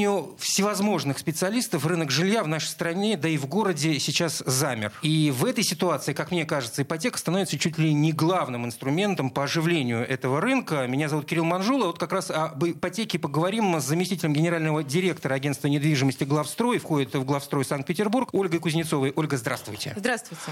Мнению всевозможных специалистов, рынок жилья в нашей стране, да и в городе сейчас замер. И в этой ситуации, как мне кажется, ипотека становится чуть ли не главным инструментом по оживлению этого рынка. Меня зовут Кирилл Манжула. Вот как раз об ипотеке поговорим с заместителем генерального директора агентства недвижимости «Главстрой». Входит в «Главстрой Санкт-Петербург» Ольгой Кузнецовой. Ольга, здравствуйте. Здравствуйте.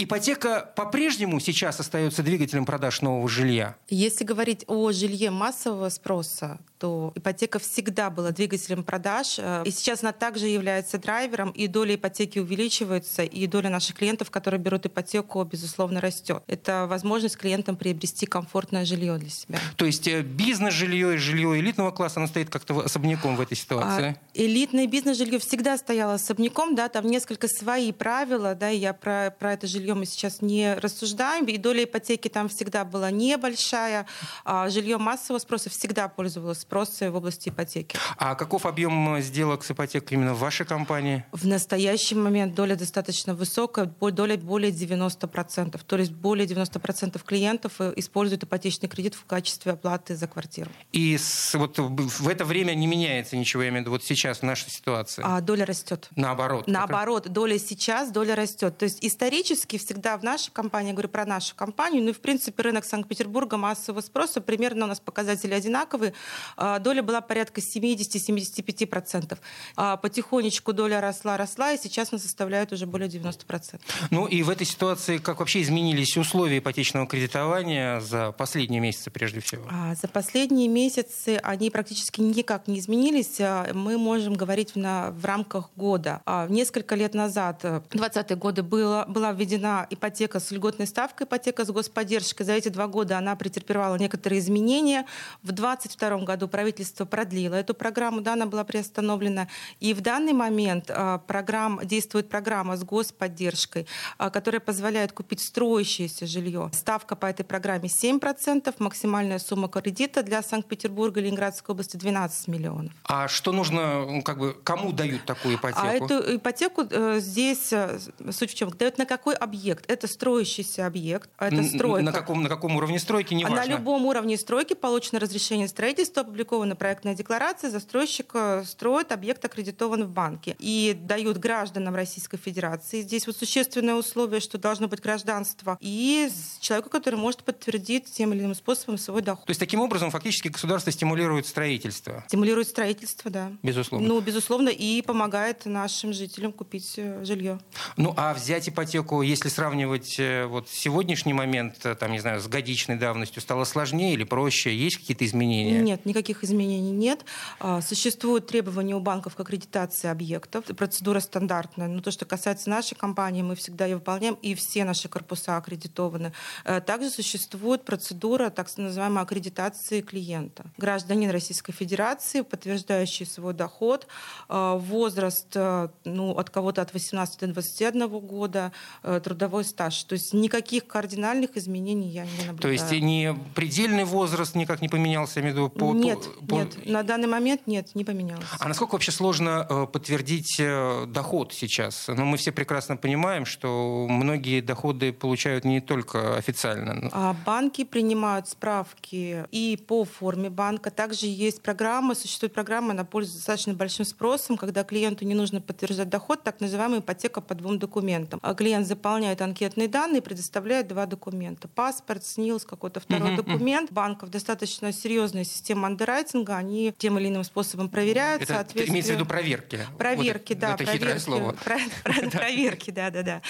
Ипотека по-прежнему сейчас остается двигателем продаж нового жилья? Если говорить о жилье массового спроса, то ипотека всегда была двигателем продаж, э, и сейчас она также является драйвером, и доля ипотеки увеличивается, и доля наших клиентов, которые берут ипотеку, безусловно, растет. Это возможность клиентам приобрести комфортное жилье для себя. То есть э, бизнес-жилье и жилье элитного класса, оно стоит как-то особняком в этой ситуации? А, элитное бизнес-жилье всегда стояло особняком, да, там несколько свои правила, да, и я про, про это жилье мы сейчас не рассуждаем, и доля ипотеки там всегда была небольшая, а жилье массового спроса всегда пользовалось спроса в области ипотеки. А каков объем сделок с ипотекой именно в вашей компании? В настоящий момент доля достаточно высокая, доля более 90%. То есть более 90% клиентов э, используют ипотечный кредит в качестве оплаты за квартиру. И с, вот в это время не меняется ничего, я имею в виду, вот сейчас в нашей ситуации? А доля растет. Наоборот? Наоборот, доля сейчас, доля растет. То есть исторически всегда в нашей компании, я говорю про нашу компанию, ну и в принципе рынок Санкт-Петербурга массового спроса, примерно у нас показатели одинаковые. А, доля была порядка 70-75%. А, потихонечку доля росла, росла, и сейчас она составляет уже более 90%. Ну и в этой ситуации как вообще изменились условия ипотечного кредитования за последние месяцы прежде всего? А, за последние месяцы они практически никак не изменились. Мы можем говорить на, в рамках года. Несколько лет назад, в 20-е годы, было, была введена ипотека с льготной ставкой, ипотека с господдержкой. За эти два года она претерпевала некоторые изменения. В 2022 году правительство продлило эту программу, да, она была приостановлена. И в данный момент а, программ, действует программа с господдержкой, а, которая позволяет купить строящееся жилье. Ставка по этой программе 7%, максимальная сумма кредита для Санкт-Петербурга и Ленинградской области 12 миллионов. А что нужно, ну, как бы, кому дают такую ипотеку? А эту ипотеку э, здесь, э, суть в чем, дают на какой объект? Это строящийся объект, это стройка. На каком, на каком уровне стройки, не важно. На любом уровне стройки получено разрешение строительства, опубликована проектная декларация, застройщик э, строит, объект аккредитован в банке. И дают гражданам Российской Федерации. Здесь вот существенное условие, что должно быть гражданство. И человеку, который может подтвердить тем или иным способом свой доход. То есть таким образом фактически государство стимулирует строительство? Стимулирует строительство, да. Безусловно. Ну, безусловно, и помогает нашим жителям купить э, жилье. Ну, а взять ипотеку, если сравнивать э, вот сегодняшний момент, там, не знаю, с годичной давностью, стало сложнее или проще? Есть какие-то изменения? Нет, никаких изменений изменений нет. А, существуют требования у банков к аккредитации объектов. Процедура стандартная. Но то, что касается нашей компании, мы всегда ее выполняем, и все наши корпуса аккредитованы. Э, также существует процедура так называемой аккредитации клиента. Гражданин Российской Федерации, подтверждающий свой доход, э, возраст э, ну, от кого-то от 18 до 21 года, трудовой стаж. То есть никаких кардинальных изменений я не наблюдаю. То есть не предельный возраст никак не поменялся, я имею в виду, по, Нет, по, нет, на данный момент нет, не поменялось. А насколько вообще сложно э, подтвердить э, доход сейчас? Ну, мы все прекрасно понимаем, что многие доходы получают не только официально. А банки принимают справки и по форме банка. Также есть программа, существует программа, она пользуется достаточно большим спросом, когда клиенту не нужно подтверждать доход, так называемая ипотека по двум документам. А клиент заполняет анкетные данные и предоставляет два документа. Паспорт, СНИЛС, какой-то второй uh-huh, документ. Банков достаточно серьезная система андеррайтинга, маркетинга, они тем или иным способом проверяют. Это соответствие... имеется в виду проверки? Проверки, вот да. Это проверки, хитрое слово. Проверки, да, да, да.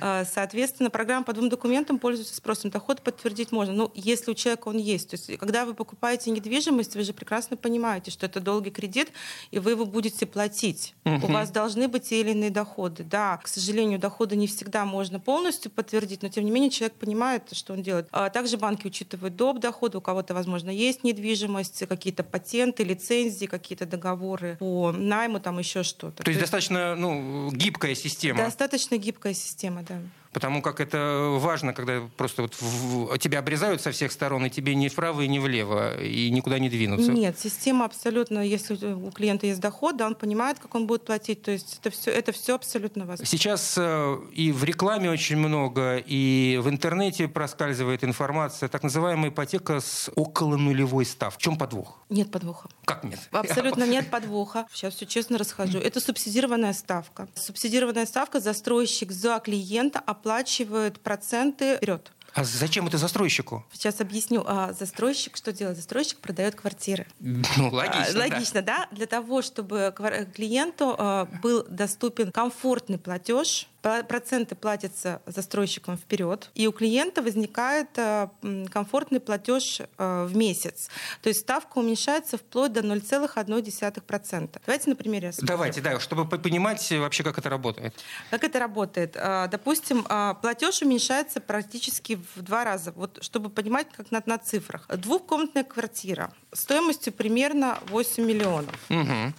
А, соответственно, программа по двум документам пользуется спросом. Доход подтвердить можно. Ну, если у человека он есть. То есть, когда вы покупаете недвижимость, вы же прекрасно понимаете, что это долгий кредит, и вы его будете платить. У вас должны быть те или иные доходы. Да, к сожалению, доходы не всегда можно полностью подтвердить, но тем не менее человек понимает, что он делает. А также банки учитывают доп. доходы, у кого-то, возможно, есть недвижимость, какие-то патенты, лицензии, какие-то договоры по найму, там еще что-то. То, То есть достаточно ну, гибкая система. Достаточно гибкая система, да. Потому как это важно, когда просто вот в, тебя обрезают со всех сторон, и тебе ни вправо, и ни влево, и никуда не двинуться. Нет, система абсолютно, если у клиента есть доход, да, он понимает, как он будет платить. То есть это все, это все абсолютно возможно. Сейчас э, и в рекламе очень много, и в интернете проскальзывает информация, так называемая ипотека с около нулевой ставкой. В чем подвох? Нет подвоха. Как нет? Абсолютно нет подвоха. Сейчас все честно расскажу. Это субсидированная ставка. Субсидированная ставка застройщик за клиента оплачивает проценты вперед. А зачем это застройщику? Сейчас объясню. А застройщик что делает? Застройщик продает квартиры. Ну, логично. А, логично, да? да? Для того, чтобы клиенту а, был доступен комфортный платеж, проценты платятся застройщикам вперед, и у клиента возникает э, комфортный платеж э, в месяц. То есть ставка уменьшается вплоть до 0,1%. Давайте на примере рассмотрим. Давайте, да, чтобы понимать вообще, как это работает. Как это работает? Э, допустим, платеж уменьшается практически в два раза. Вот, чтобы понимать, как на, на цифрах. Двухкомнатная квартира стоимостью примерно 8 миллионов. Угу.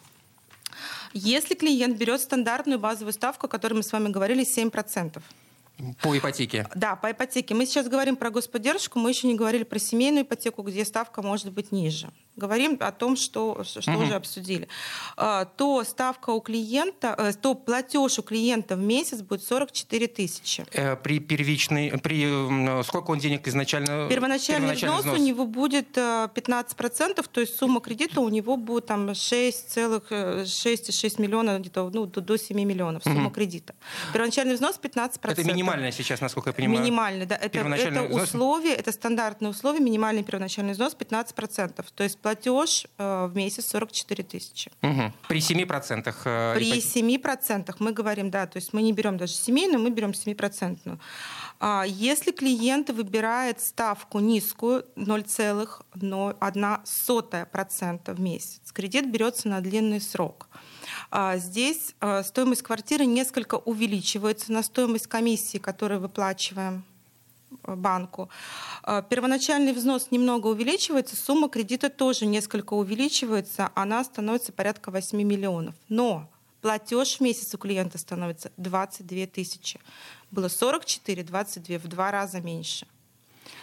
Если клиент берет стандартную базовую ставку, о которой мы с вами говорили, 7%. По ипотеке? Да, по ипотеке. Мы сейчас говорим про господдержку, мы еще не говорили про семейную ипотеку, где ставка может быть ниже говорим о том, что, что угу. уже обсудили, а, то ставка у клиента, э, то платеж у клиента в месяц будет 44 тысячи. Э, при первичной, при сколько он денег изначально? Первоначальный, первоначальный взнос, взнос у него будет 15%, э, то есть сумма кредита у него будет там 6,6 миллиона, где-то ну, до 7 миллионов сумма угу. кредита. Первоначальный взнос 15%. Это минимальная сейчас, насколько я понимаю? Минимальный, да. Это, это условие, это стандартное условие, минимальный первоначальный взнос 15%. То есть платеж э, в месяц 44 тысячи. Угу. При 7%? Э, При 7% мы говорим, да, то есть мы не берем даже семейную, мы берем 7%. А если клиент выбирает ставку низкую 0,1% в месяц, кредит берется на длинный срок. А здесь э, стоимость квартиры несколько увеличивается на стоимость комиссии, которую выплачиваем банку. А, первоначальный взнос немного увеличивается, сумма кредита тоже несколько увеличивается, она становится порядка 8 миллионов. Но платеж в месяц у клиента становится 22 тысячи. Было 44, 22, в два раза меньше.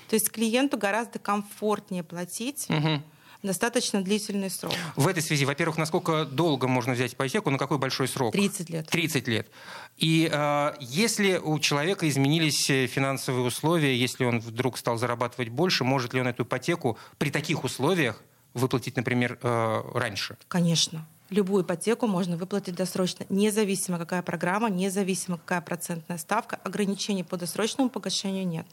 То есть клиенту гораздо комфортнее платить. Угу достаточно длительный срок. В этой связи, во-первых, насколько долго можно взять ипотеку, на какой большой срок? 30 лет. 30 лет. И э, если у человека изменились э, финансовые условия, если он вдруг стал зарабатывать больше, может ли он эту ипотеку при таких условиях выплатить, например, э, раньше? Конечно. Любую ипотеку можно выплатить досрочно, независимо какая программа, независимо какая процентная ставка. Ограничений по досрочному погашению нет.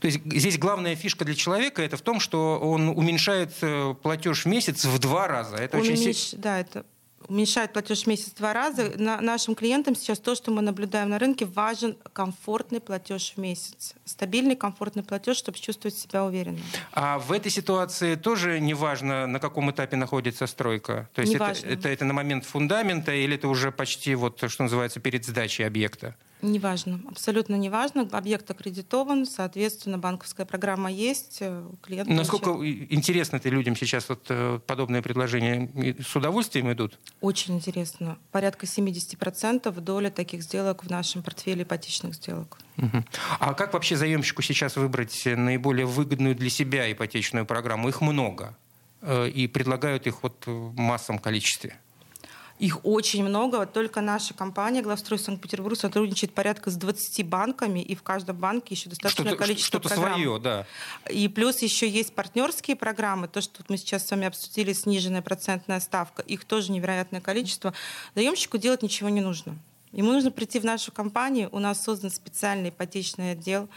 То есть здесь главная фишка для человека это в том, что он уменьшает э, платеж в месяц в два раза. Это он очень уменьш... Да, это уменьшает платеж в месяц в два раза. На, нашим клиентам сейчас то, что мы наблюдаем на рынке, важен комфортный платеж в месяц. Стабильный, комфортный платеж, чтобы чувствовать себя уверенно. А в этой ситуации тоже не важно, на каком этапе находится стройка? То есть это, это, это на момент фундамента или это уже почти, вот, что называется, перед сдачей объекта? Неважно, абсолютно неважно. Объект аккредитован, соответственно, банковская программа есть, э, клиент... Насколько получает... интересно это людям сейчас вот э, подобные предложения с удовольствием идут? Очень интересно. Порядка 70% доля таких сделок в нашем портфеле ипотечных сделок. Угу. А как вообще заемщику сейчас выбрать наиболее выгодную для себя ипотечную программу? Их много э, и предлагают их вот в массовом количестве. Их очень много. Вот только наша компания «Главстрой Санкт-Петербург» сотрудничает порядка с 20 банками, и в каждом банке еще достаточное что количество что программ. свое, да. И плюс еще есть партнерские программы. То, что мы сейчас с вами обсудили, сниженная процентная ставка. Их тоже невероятное количество. Заемщику делать ничего не нужно. Ему нужно прийти в нашу компанию. У нас создан специальный ипотечный отдел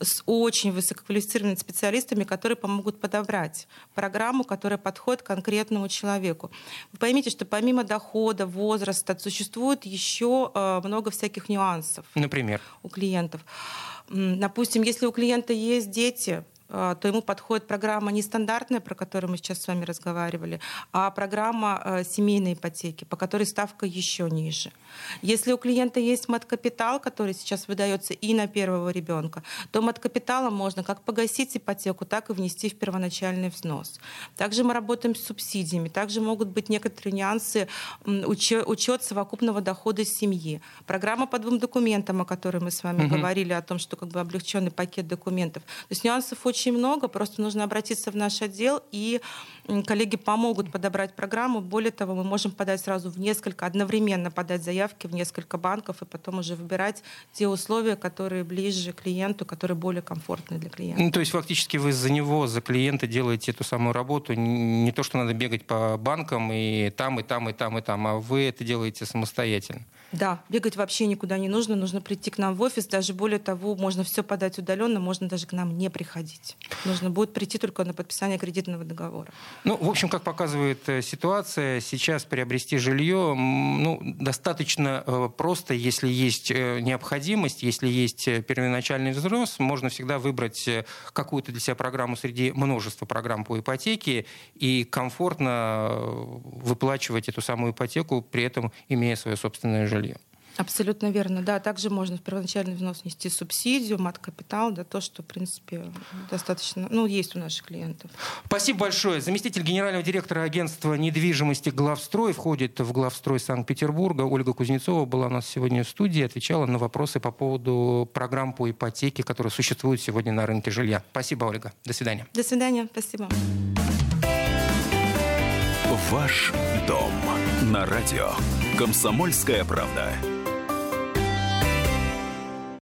с очень высококвалифицированными специалистами, которые помогут подобрать программу, которая подходит конкретному человеку. Вы поймите, что помимо дохода, возраста, существует еще э, много всяких нюансов. Например? У клиентов. Допустим, если у клиента есть дети, то ему подходит программа нестандартная, про которую мы сейчас с вами разговаривали, а программа семейной ипотеки, по которой ставка еще ниже. Если у клиента есть мат-капитал, который сейчас выдается и на первого ребенка, то мат-капиталом можно как погасить ипотеку, так и внести в первоначальный взнос. Также мы работаем с субсидиями. Также могут быть некоторые нюансы учет, учет совокупного дохода семьи. Программа по двум документам, о которой мы с вами угу. говорили, о том, что как бы облегченный пакет документов. То есть нюансов очень много, просто нужно обратиться в наш отдел, и коллеги помогут подобрать программу. Более того, мы можем подать сразу в несколько, одновременно подать заявки в несколько банков и потом уже выбирать те условия, которые ближе клиенту, которые более комфортны для клиента. Ну, то есть фактически вы за него, за клиента делаете эту самую работу. Не то, что надо бегать по банкам и там, и там, и там, и там, а вы это делаете самостоятельно. Да, бегать вообще никуда не нужно, нужно прийти к нам в офис, даже более того, можно все подать удаленно, можно даже к нам не приходить. Нужно будет прийти только на подписание кредитного договора. Ну, в общем, как показывает э, ситуация, сейчас приобрести жилье ну, достаточно э, просто, если есть э, необходимость, если есть первоначальный взнос, можно всегда выбрать какую-то для себя программу среди множества программ по ипотеке и комфортно выплачивать эту самую ипотеку, при этом имея свое собственное жилье. Абсолютно верно. Да, также можно в первоначальный взнос нести субсидию, мат-капитал, да, то, что, в принципе, достаточно, ну, есть у наших клиентов. Спасибо большое. Заместитель генерального директора агентства недвижимости «Главстрой» входит в «Главстрой Санкт-Петербурга». Ольга Кузнецова была у нас сегодня в студии, отвечала на вопросы по поводу программ по ипотеке, которые существуют сегодня на рынке жилья. Спасибо, Ольга. До свидания. До свидания. Спасибо. Ваш дом на радио. Комсомольская правда.